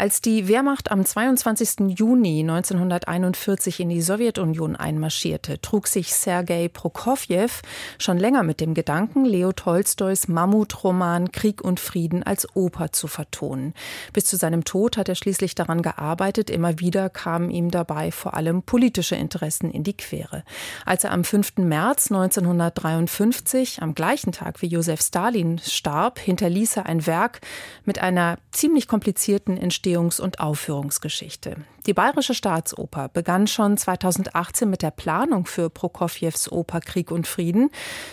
Als die Wehrmacht am 22. Juni 1941 in die Sowjetunion einmarschierte, trug sich Sergei Prokofjew schon länger mit dem Gedanken, Leo Tolstois Mammutroman Krieg und Frieden als Oper zu vertonen. Bis zu seinem Tod hat er schließlich daran gearbeitet. Immer wieder kamen ihm dabei vor allem politische Interessen in die Quere. Als er am 5. März 1953, am gleichen Tag wie Josef Stalin starb, hinterließ er ein Werk mit einer ziemlich komplizierten Entstehung Entstehungs- und Aufführungsgeschichte. Die Bayerische Staatsoper begann schon 2018 mit der Planung für Prokofjews Oper Krieg und Frieden,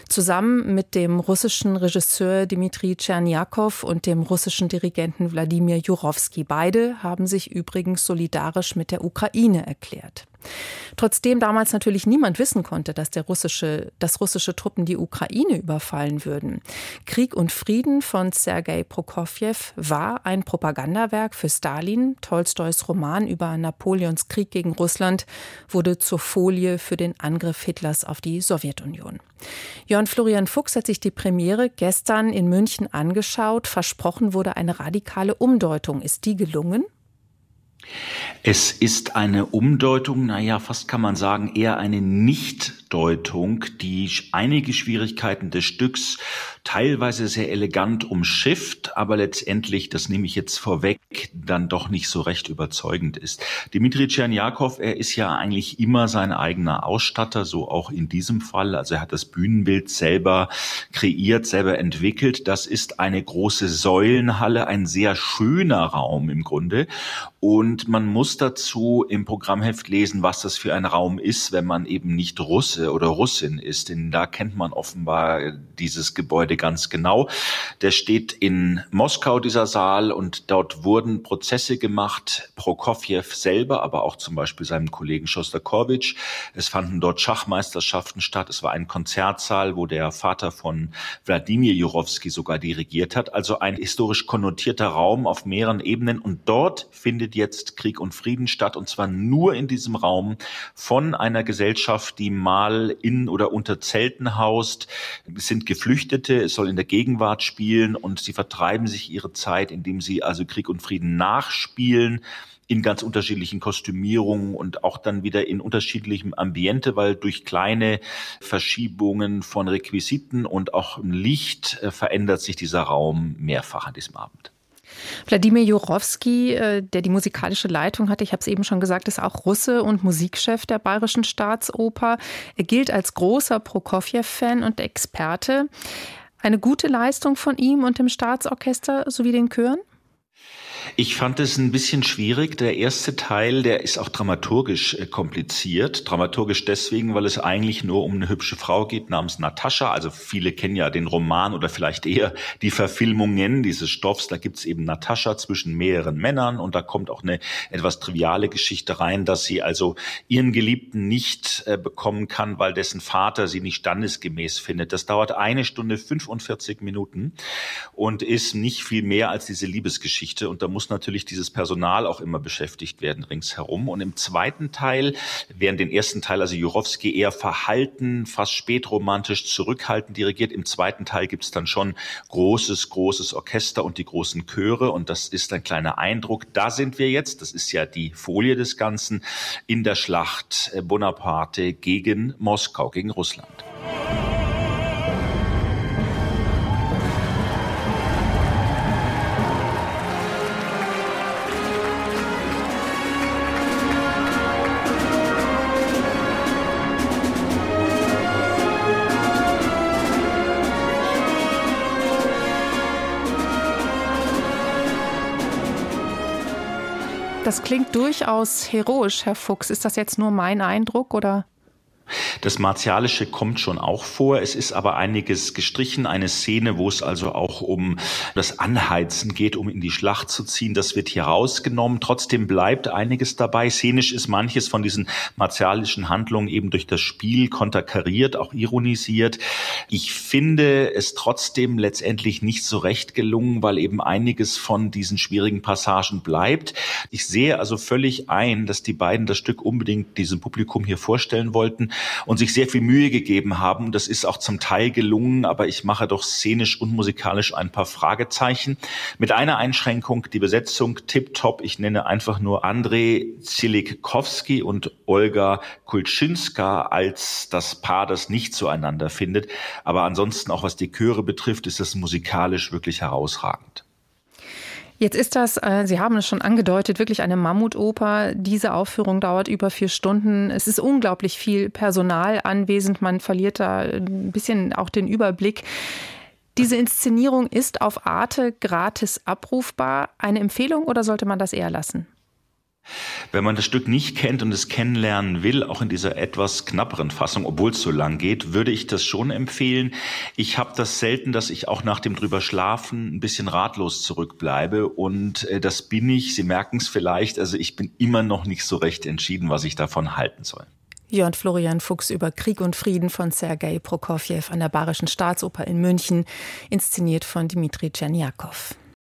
zusammen mit dem russischen Regisseur Dmitri Tscherniakow und dem russischen Dirigenten Wladimir Jurowski. Beide haben sich übrigens solidarisch mit der Ukraine erklärt. Trotzdem damals natürlich niemand wissen konnte, dass der russische, dass russische Truppen die Ukraine überfallen würden. Krieg und Frieden von Sergei Prokofjew war ein Propagandawerk für Stalin. Tolstois Roman über Napoleons Krieg gegen Russland wurde zur Folie für den Angriff Hitlers auf die Sowjetunion. Jörn Florian Fuchs hat sich die Premiere gestern in München angeschaut. Versprochen wurde eine radikale Umdeutung. Ist die gelungen? Es ist eine Umdeutung, naja, fast kann man sagen, eher eine Nichtdeutung, die einige Schwierigkeiten des Stücks teilweise sehr elegant umschifft, aber letztendlich, das nehme ich jetzt vorweg, dann doch nicht so recht überzeugend ist. Dimitri Tscherniakow, er ist ja eigentlich immer sein eigener Ausstatter, so auch in diesem Fall. Also er hat das Bühnenbild selber kreiert, selber entwickelt. Das ist eine große Säulenhalle, ein sehr schöner Raum im Grunde. Und man muss dazu im Programmheft lesen, was das für ein Raum ist, wenn man eben nicht Russe oder Russin ist. Denn da kennt man offenbar dieses Gebäude ganz genau. Der steht in Moskau, dieser Saal, und dort wurden Prozesse gemacht. Prokofjew selber, aber auch zum Beispiel seinem Kollegen Schostakowitsch. Es fanden dort Schachmeisterschaften statt. Es war ein Konzertsaal, wo der Vater von Wladimir Jurowski sogar dirigiert hat. Also ein historisch konnotierter Raum auf mehreren Ebenen. Und dort findet jetzt Krieg und Frieden statt. Und zwar nur in diesem Raum von einer Gesellschaft, die mal in oder unter Zelten haust. Es sind Geflüchtete, es soll in der Gegenwart spielen und sie vertreiben sich ihre Zeit, indem sie also Krieg und Frieden nachspielen in ganz unterschiedlichen Kostümierungen und auch dann wieder in unterschiedlichem Ambiente, weil durch kleine Verschiebungen von Requisiten und auch Licht äh, verändert sich dieser Raum mehrfach an diesem Abend. Wladimir Jurowski, äh, der die musikalische Leitung hatte, ich habe es eben schon gesagt, ist auch Russe und Musikchef der Bayerischen Staatsoper. Er gilt als großer Prokofjew-Fan und Experte. Eine gute Leistung von ihm und dem Staatsorchester sowie den Chören? Ich fand es ein bisschen schwierig. Der erste Teil, der ist auch dramaturgisch äh, kompliziert. Dramaturgisch deswegen, weil es eigentlich nur um eine hübsche Frau geht namens Natascha. Also viele kennen ja den Roman oder vielleicht eher die Verfilmungen dieses Stoffs. Da gibt's eben Natascha zwischen mehreren Männern und da kommt auch eine etwas triviale Geschichte rein, dass sie also ihren Geliebten nicht äh, bekommen kann, weil dessen Vater sie nicht standesgemäß findet. Das dauert eine Stunde 45 Minuten und ist nicht viel mehr als diese Liebesgeschichte. Und da muss natürlich dieses Personal auch immer beschäftigt werden ringsherum. Und im zweiten Teil, während den ersten Teil, also Jurowski eher verhalten, fast spätromantisch zurückhaltend dirigiert, im zweiten Teil gibt es dann schon großes, großes Orchester und die großen Chöre. Und das ist ein kleiner Eindruck. Da sind wir jetzt, das ist ja die Folie des Ganzen, in der Schlacht Bonaparte gegen Moskau, gegen Russland. Das klingt durchaus heroisch, Herr Fuchs. Ist das jetzt nur mein Eindruck oder? Das Martialische kommt schon auch vor. Es ist aber einiges gestrichen. Eine Szene, wo es also auch um das Anheizen geht, um in die Schlacht zu ziehen. Das wird hier rausgenommen. Trotzdem bleibt einiges dabei. Szenisch ist manches von diesen martialischen Handlungen eben durch das Spiel konterkariert, auch ironisiert. Ich finde es trotzdem letztendlich nicht so recht gelungen, weil eben einiges von diesen schwierigen Passagen bleibt. Ich sehe also völlig ein, dass die beiden das Stück unbedingt diesem Publikum hier vorstellen wollten. Und sich sehr viel Mühe gegeben haben. Das ist auch zum Teil gelungen, aber ich mache doch szenisch und musikalisch ein paar Fragezeichen. Mit einer Einschränkung, die Besetzung tipptopp. Ich nenne einfach nur Andrei Zilikowski und Olga Kulczynska als das Paar, das nicht zueinander findet. Aber ansonsten, auch was die Chöre betrifft, ist das musikalisch wirklich herausragend. Jetzt ist das, äh, Sie haben es schon angedeutet, wirklich eine Mammutoper. Diese Aufführung dauert über vier Stunden. Es ist unglaublich viel Personal anwesend. Man verliert da ein bisschen auch den Überblick. Diese Inszenierung ist auf Arte gratis abrufbar. Eine Empfehlung oder sollte man das eher lassen? Wenn man das Stück nicht kennt und es kennenlernen will, auch in dieser etwas knapperen Fassung, obwohl es so lang geht, würde ich das schon empfehlen. Ich habe das selten, dass ich auch nach dem drüber schlafen ein bisschen ratlos zurückbleibe und äh, das bin ich. Sie merken es vielleicht. Also ich bin immer noch nicht so recht entschieden, was ich davon halten soll. Jörn Florian Fuchs über Krieg und Frieden von Sergei Prokofjew an der Bayerischen Staatsoper in München, inszeniert von Dmitri Tscherniakow.